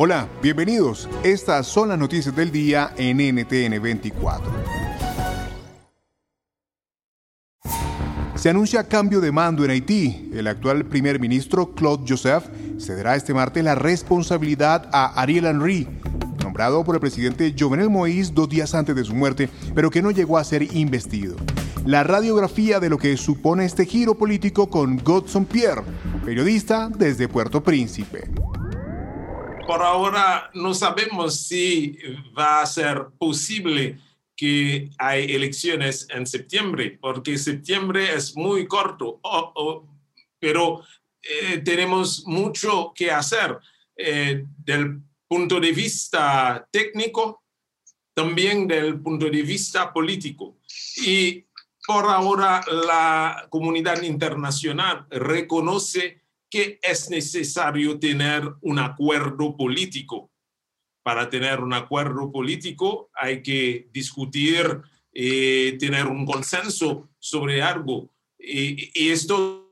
Hola, bienvenidos. Estas son las noticias del día en NTN 24. Se anuncia cambio de mando en Haití. El actual primer ministro Claude Joseph cederá este martes la responsabilidad a Ariel Henry, nombrado por el presidente Jovenel Moïse dos días antes de su muerte, pero que no llegó a ser investido. La radiografía de lo que supone este giro político con Godson Pierre, periodista desde Puerto Príncipe por ahora no sabemos si va a ser posible que hay elecciones en septiembre, porque septiembre es muy corto, pero eh, tenemos mucho que hacer eh, del punto de vista técnico, también del punto de vista político. Y por ahora la comunidad internacional reconoce que es necesario tener un acuerdo político. Para tener un acuerdo político hay que discutir, eh, tener un consenso sobre algo. Y, esto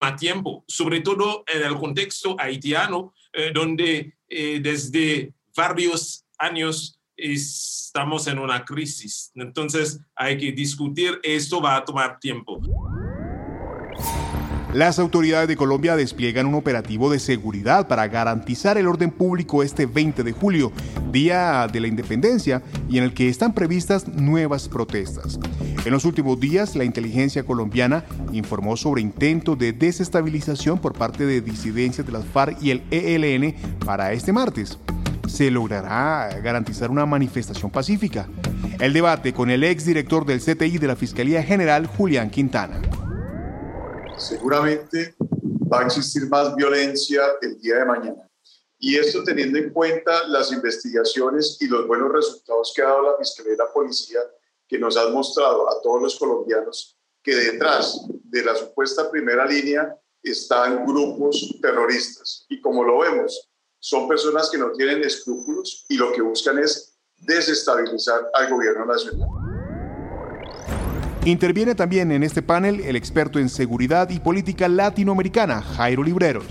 a tiempo, sobre todo en el contexto haitiano, eh, donde eh, desde varios años estamos en una crisis. Entonces hay que discutir, esto va a tomar tiempo. Las autoridades de Colombia despliegan un operativo de seguridad para garantizar el orden público este 20 de julio, Día de la Independencia, y en el que están previstas nuevas protestas. En los últimos días, la inteligencia colombiana informó sobre intentos de desestabilización por parte de disidencias de las FARC y el ELN para este martes. ¿Se logrará garantizar una manifestación pacífica? El debate con el exdirector del CTI de la Fiscalía General, Julián Quintana seguramente va a existir más violencia el día de mañana. Y esto teniendo en cuenta las investigaciones y los buenos resultados que ha dado la Fiscalía y la Policía, que nos han mostrado a todos los colombianos que detrás de la supuesta primera línea están grupos terroristas. Y como lo vemos, son personas que no tienen escrúpulos y lo que buscan es desestabilizar al gobierno nacional. Interviene también en este panel el experto en seguridad y política latinoamericana, Jairo Libreros.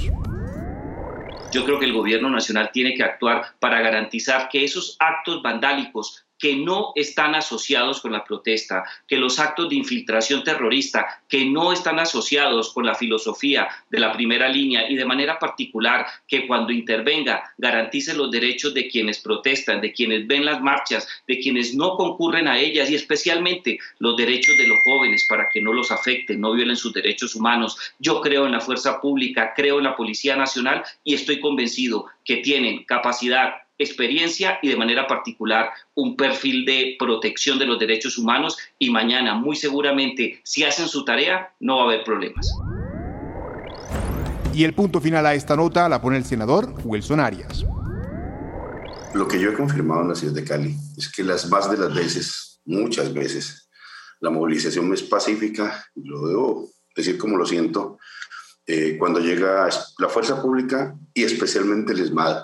Yo creo que el gobierno nacional tiene que actuar para garantizar que esos actos vandálicos que no están asociados con la protesta, que los actos de infiltración terrorista que no están asociados con la filosofía de la primera línea y de manera particular que cuando intervenga garantice los derechos de quienes protestan, de quienes ven las marchas, de quienes no concurren a ellas y especialmente los derechos de los jóvenes para que no los afecten, no violen sus derechos humanos. Yo creo en la fuerza pública, creo en la Policía Nacional y estoy convencido que tienen capacidad, experiencia y de manera particular un perfil de protección de los derechos humanos y mañana muy seguramente si hacen su tarea no va a haber problemas. Y el punto final a esta nota la pone el senador Wilson Arias. Lo que yo he confirmado en la ciudad de Cali es que las más de las veces, muchas veces, la movilización es pacífica, lo debo decir como lo siento, eh, cuando llega la fuerza pública y especialmente el ESMAD,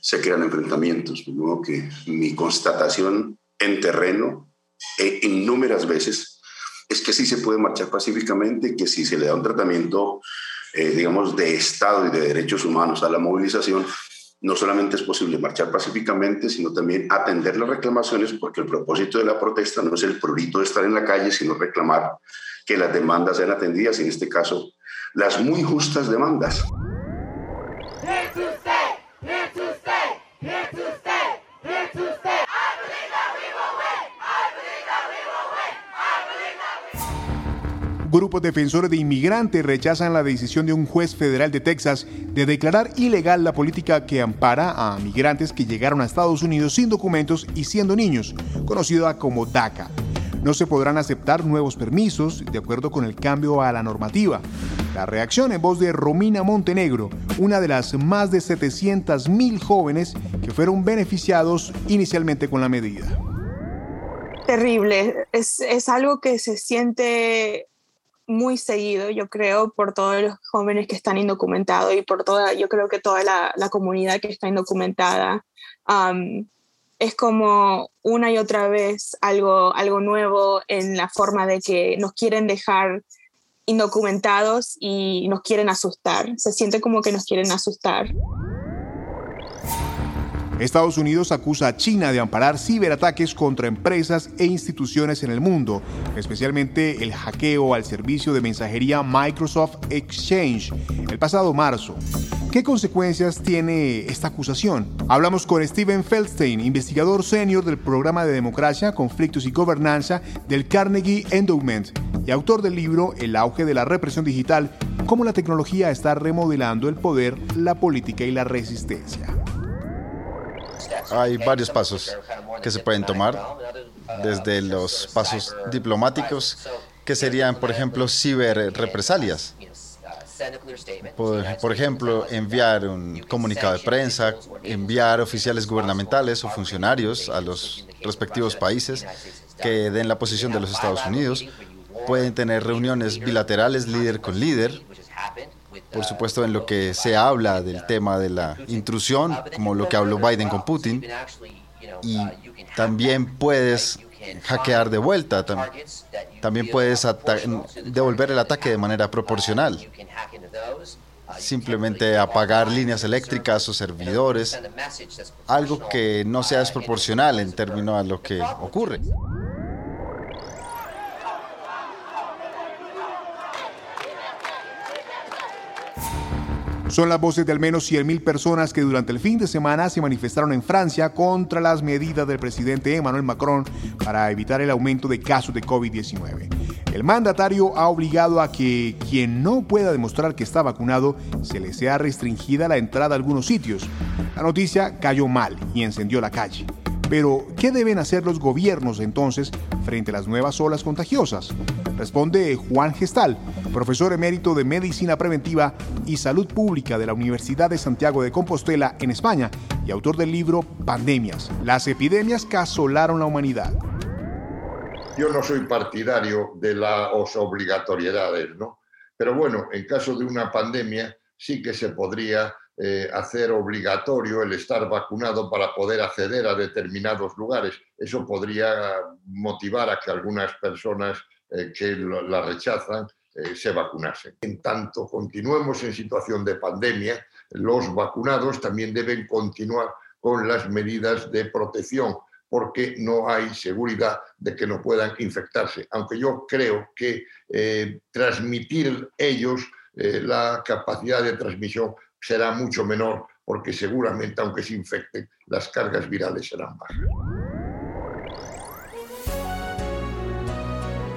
se crean enfrentamientos. De modo que mi constatación en terreno, e innúmeras veces, es que sí se puede marchar pacíficamente, que si se le da un tratamiento, eh, digamos, de Estado y de derechos humanos a la movilización, no solamente es posible marchar pacíficamente, sino también atender las reclamaciones, porque el propósito de la protesta no es el prurito de estar en la calle, sino reclamar que las demandas sean atendidas, en este caso, las muy justas demandas. Grupos defensores de inmigrantes rechazan la decisión de un juez federal de Texas de declarar ilegal la política que ampara a migrantes que llegaron a Estados Unidos sin documentos y siendo niños, conocida como DACA. No se podrán aceptar nuevos permisos de acuerdo con el cambio a la normativa. La reacción en voz de Romina Montenegro, una de las más de 700.000 jóvenes que fueron beneficiados inicialmente con la medida. Terrible, es, es algo que se siente muy seguido, yo creo, por todos los jóvenes que están indocumentados y por toda, yo creo que toda la, la comunidad que está indocumentada. es como una y otra vez algo, algo nuevo en la forma de que nos quieren dejar indocumentados y nos quieren asustar. Se siente como que nos quieren asustar. Estados Unidos acusa a China de amparar ciberataques contra empresas e instituciones en el mundo, especialmente el hackeo al servicio de mensajería Microsoft Exchange el pasado marzo. ¿Qué consecuencias tiene esta acusación? Hablamos con Steven Feldstein, investigador senior del programa de democracia, conflictos y gobernanza del Carnegie Endowment y autor del libro El auge de la represión digital, cómo la tecnología está remodelando el poder, la política y la resistencia hay varios pasos que se pueden tomar, desde los pasos diplomáticos, que serían, por ejemplo, ciberrepresalias. Por, por, ejemplo, enviar un comunicado de prensa, enviar oficiales gubernamentales o funcionarios a los respectivos países que den la posición de los Estados Unidos. Pueden tener reuniones bilaterales líder con líder por supuesto, en lo que se habla del tema de la intrusión, como lo que habló Biden con Putin, y también puedes hackear de vuelta, también puedes devolver el ataque de manera proporcional. Simplemente apagar líneas eléctricas o servidores, algo que no sea desproporcional en términos a lo que ocurre. Son las voces de al menos 100.000 personas que durante el fin de semana se manifestaron en Francia contra las medidas del presidente Emmanuel Macron para evitar el aumento de casos de COVID-19. El mandatario ha obligado a que quien no pueda demostrar que está vacunado se le sea restringida la entrada a algunos sitios. La noticia cayó mal y encendió la calle. Pero, ¿qué deben hacer los gobiernos entonces frente a las nuevas olas contagiosas? Responde Juan Gestal, profesor emérito de Medicina Preventiva y Salud Pública de la Universidad de Santiago de Compostela en España y autor del libro Pandemias. Las epidemias que asolaron la humanidad. Yo no soy partidario de las obligatoriedades, ¿no? Pero bueno, en caso de una pandemia sí que se podría eh, hacer obligatorio el estar vacunado para poder acceder a determinados lugares. Eso podría motivar a que algunas personas eh, que la rechazan eh, se vacunasen. En tanto continuemos en situación de pandemia, los vacunados también deben continuar con las medidas de protección porque no hay seguridad de que no puedan infectarse. Aunque yo creo que transmitir ellos la capacidad de transmisión será mucho menor porque seguramente, aunque se infecten, las cargas virales serán bajas.